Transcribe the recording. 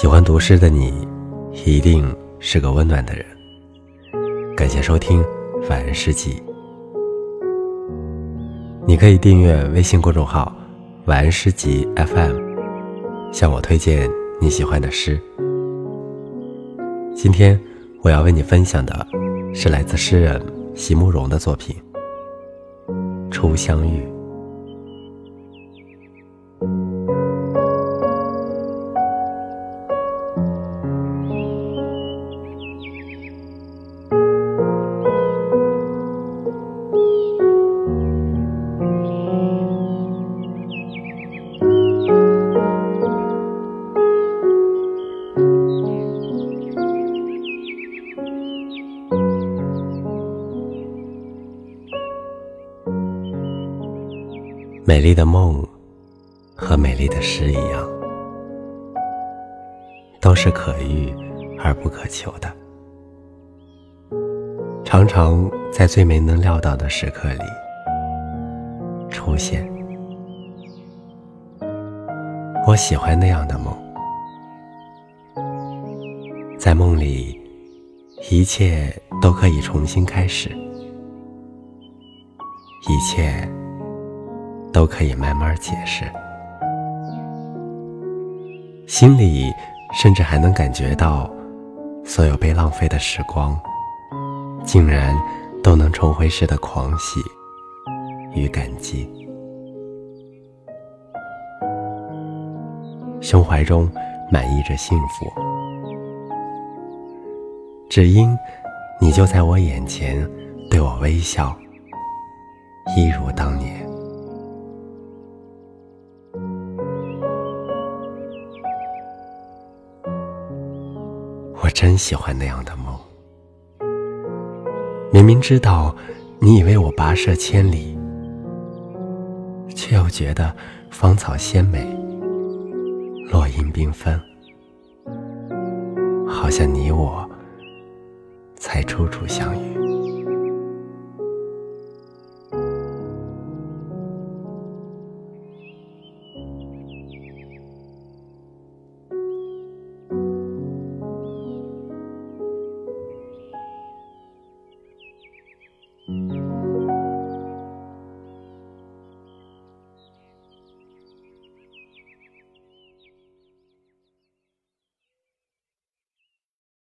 喜欢读诗的你，一定是个温暖的人。感谢收听《晚安诗集》。你可以订阅微信公众号“晚安诗集 FM”，向我推荐你喜欢的诗。今天我要为你分享的是来自诗人席慕容的作品《初相遇》。美丽的梦和美丽的诗一样，都是可遇而不可求的。常常在最没能料到的时刻里出现。我喜欢那样的梦，在梦里，一切都可以重新开始，一切。都可以慢慢解释，心里甚至还能感觉到，所有被浪费的时光，竟然都能重回时的狂喜与感激。胸怀中满溢着幸福，只因你就在我眼前，对我微笑，一如当年。真喜欢那样的梦，明明知道你以为我跋涉千里，却又觉得芳草鲜美，落英缤纷，好像你我才初初相遇。